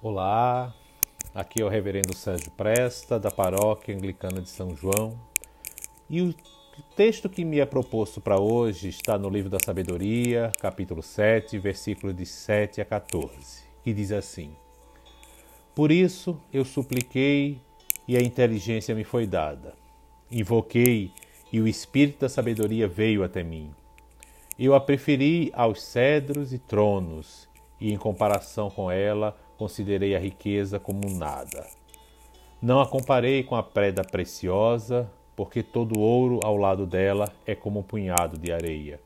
Olá, aqui é o Reverendo Sérgio Presta, da Paróquia Anglicana de São João. E o texto que me é proposto para hoje está no Livro da Sabedoria, capítulo 7, versículos de 7 a 14, que diz assim: Por isso eu supliquei e a inteligência me foi dada. Invoquei e o espírito da sabedoria veio até mim. Eu a preferi aos cedros e tronos, e em comparação com ela, considerei a riqueza como nada. Não a comparei com a preda preciosa, porque todo ouro ao lado dela é como um punhado de areia.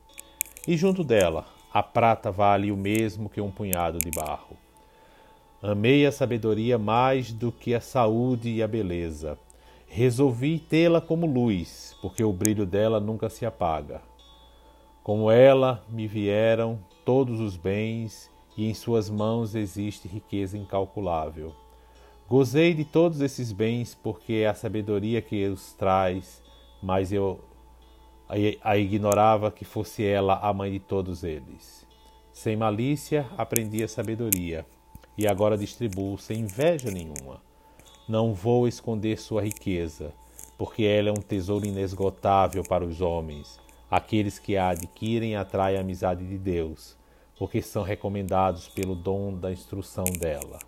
E junto dela, a prata vale o mesmo que um punhado de barro. Amei a sabedoria mais do que a saúde e a beleza. Resolvi tê-la como luz, porque o brilho dela nunca se apaga. Como ela me vieram todos os bens e em suas mãos existe riqueza incalculável. Gozei de todos esses bens porque é a sabedoria que os traz, mas eu a ignorava que fosse ela a mãe de todos eles. Sem malícia aprendi a sabedoria e agora distribuo sem inveja nenhuma. Não vou esconder sua riqueza, porque ela é um tesouro inesgotável para os homens. Aqueles que a adquirem atraem a amizade de Deus porque são recomendados pelo dom da instrução dela.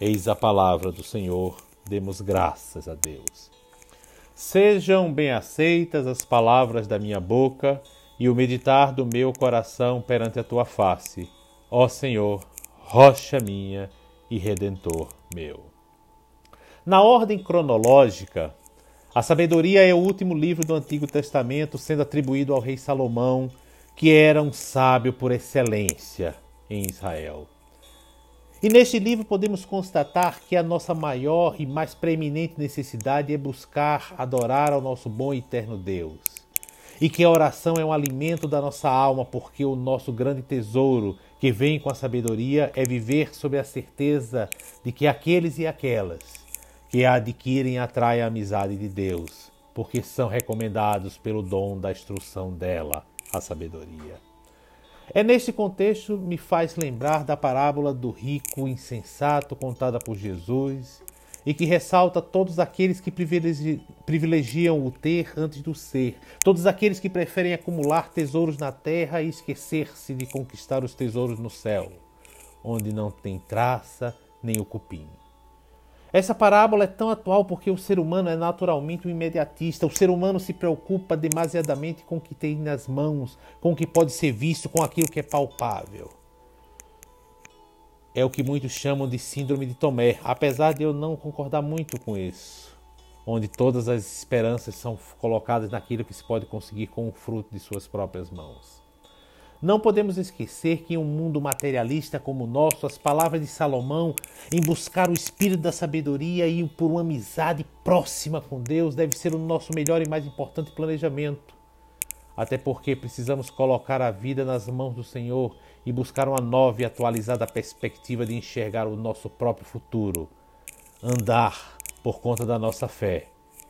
Eis a palavra do Senhor, demos graças a Deus. Sejam bem aceitas as palavras da minha boca e o meditar do meu coração perante a tua face, ó Senhor, rocha minha e redentor meu. Na ordem cronológica, a sabedoria é o último livro do Antigo Testamento, sendo atribuído ao rei Salomão que era um sábio por excelência em Israel. E neste livro podemos constatar que a nossa maior e mais preeminente necessidade é buscar adorar ao nosso bom e eterno Deus. E que a oração é um alimento da nossa alma, porque o nosso grande tesouro, que vem com a sabedoria, é viver sob a certeza de que aqueles e aquelas que a adquirem atraem a amizade de Deus, porque são recomendados pelo dom da instrução dela a sabedoria. É nesse contexto me faz lembrar da parábola do rico insensato contada por Jesus e que ressalta todos aqueles que privilegiam o ter antes do ser, todos aqueles que preferem acumular tesouros na terra e esquecer-se de conquistar os tesouros no céu, onde não tem traça nem o cupim. Essa parábola é tão atual porque o ser humano é naturalmente um imediatista. O ser humano se preocupa demasiadamente com o que tem nas mãos, com o que pode ser visto, com aquilo que é palpável. É o que muitos chamam de síndrome de Tomé, apesar de eu não concordar muito com isso, onde todas as esperanças são colocadas naquilo que se pode conseguir com o fruto de suas próprias mãos. Não podemos esquecer que em um mundo materialista como o nosso, as palavras de Salomão em buscar o espírito da sabedoria e por uma amizade próxima com Deus deve ser o nosso melhor e mais importante planejamento. Até porque precisamos colocar a vida nas mãos do Senhor e buscar uma nova e atualizada perspectiva de enxergar o nosso próprio futuro, andar por conta da nossa fé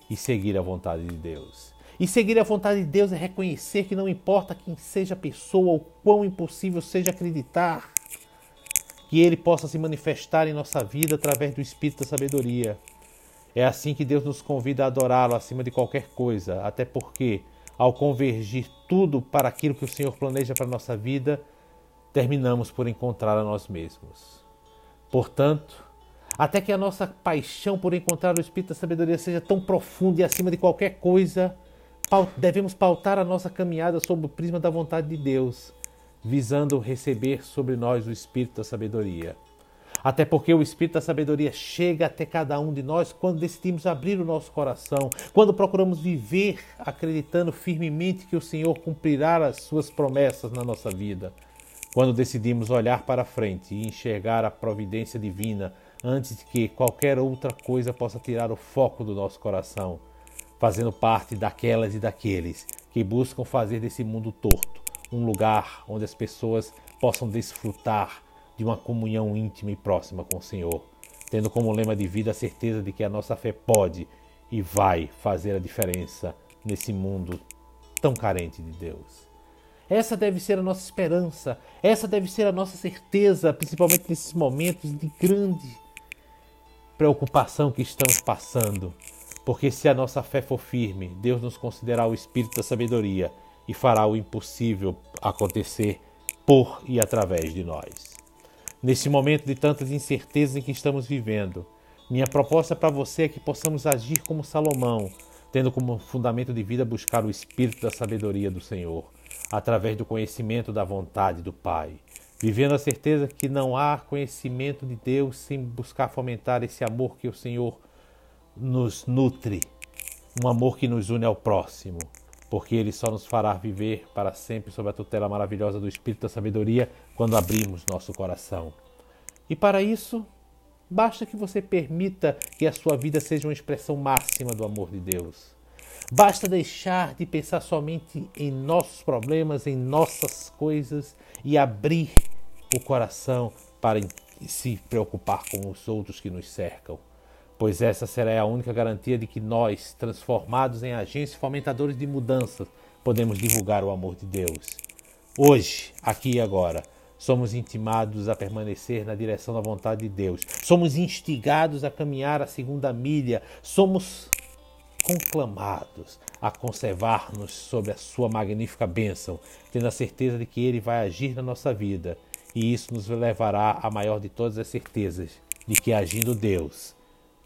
e seguir a vontade de Deus. E seguir a vontade de Deus é reconhecer que não importa quem seja a pessoa ou quão impossível seja acreditar que Ele possa se manifestar em nossa vida através do Espírito da sabedoria. É assim que Deus nos convida a adorá-lo acima de qualquer coisa, até porque, ao convergir tudo para aquilo que o Senhor planeja para a nossa vida, terminamos por encontrar a nós mesmos. Portanto, até que a nossa paixão por encontrar o Espírito da sabedoria seja tão profunda e acima de qualquer coisa, devemos pautar a nossa caminhada sob o prisma da vontade de Deus, visando receber sobre nós o Espírito da sabedoria. Até porque o Espírito da sabedoria chega até cada um de nós quando decidimos abrir o nosso coração, quando procuramos viver acreditando firmemente que o Senhor cumprirá as suas promessas na nossa vida, quando decidimos olhar para frente e enxergar a providência divina antes de que qualquer outra coisa possa tirar o foco do nosso coração fazendo parte daquelas e daqueles que buscam fazer desse mundo torto um lugar onde as pessoas possam desfrutar de uma comunhão íntima e próxima com o Senhor, tendo como lema de vida a certeza de que a nossa fé pode e vai fazer a diferença nesse mundo tão carente de Deus. Essa deve ser a nossa esperança, essa deve ser a nossa certeza, principalmente nesses momentos de grande preocupação que estamos passando. Porque se a nossa fé for firme, Deus nos considerará o espírito da sabedoria e fará o impossível acontecer por e através de nós. Nesse momento de tantas incertezas em que estamos vivendo, minha proposta para você é que possamos agir como Salomão, tendo como fundamento de vida buscar o espírito da sabedoria do Senhor, através do conhecimento da vontade do Pai, vivendo a certeza que não há conhecimento de Deus sem buscar fomentar esse amor que o Senhor nos nutre, um amor que nos une ao próximo, porque ele só nos fará viver para sempre sob a tutela maravilhosa do Espírito da Sabedoria quando abrimos nosso coração. E para isso, basta que você permita que a sua vida seja uma expressão máxima do amor de Deus. Basta deixar de pensar somente em nossos problemas, em nossas coisas e abrir o coração para se preocupar com os outros que nos cercam pois essa será a única garantia de que nós, transformados em agentes fomentadores de mudanças, podemos divulgar o amor de Deus. Hoje, aqui e agora, somos intimados a permanecer na direção da vontade de Deus, somos instigados a caminhar a segunda milha, somos conclamados a conservar-nos sob a sua magnífica bênção, tendo a certeza de que Ele vai agir na nossa vida, e isso nos levará à maior de todas as certezas de que, agindo Deus,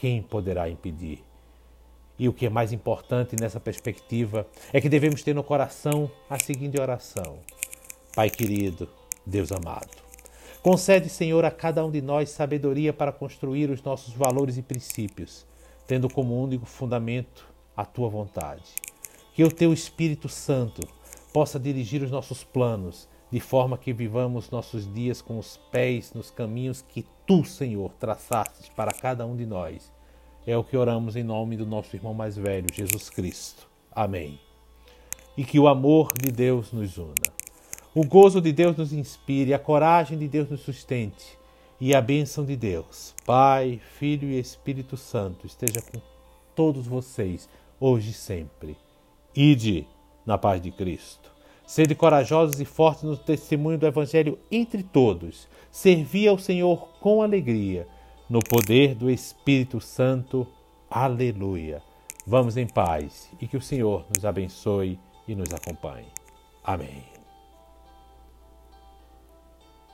quem poderá impedir? E o que é mais importante nessa perspectiva é que devemos ter no coração a seguinte oração: Pai querido, Deus amado, concede, Senhor, a cada um de nós sabedoria para construir os nossos valores e princípios, tendo como único fundamento a tua vontade. Que o teu Espírito Santo possa dirigir os nossos planos, de forma que vivamos nossos dias com os pés nos caminhos que tu, Senhor, traçastes para cada um de nós. É o que oramos em nome do nosso irmão mais velho, Jesus Cristo. Amém. E que o amor de Deus nos una. O gozo de Deus nos inspire, a coragem de Deus nos sustente e a bênção de Deus, Pai, Filho e Espírito Santo, esteja com todos vocês, hoje e sempre. Ide na paz de Cristo. Sede corajosos e fortes no testemunho do Evangelho entre todos. Servi ao Senhor com alegria, no poder do Espírito Santo. Aleluia. Vamos em paz e que o Senhor nos abençoe e nos acompanhe. Amém.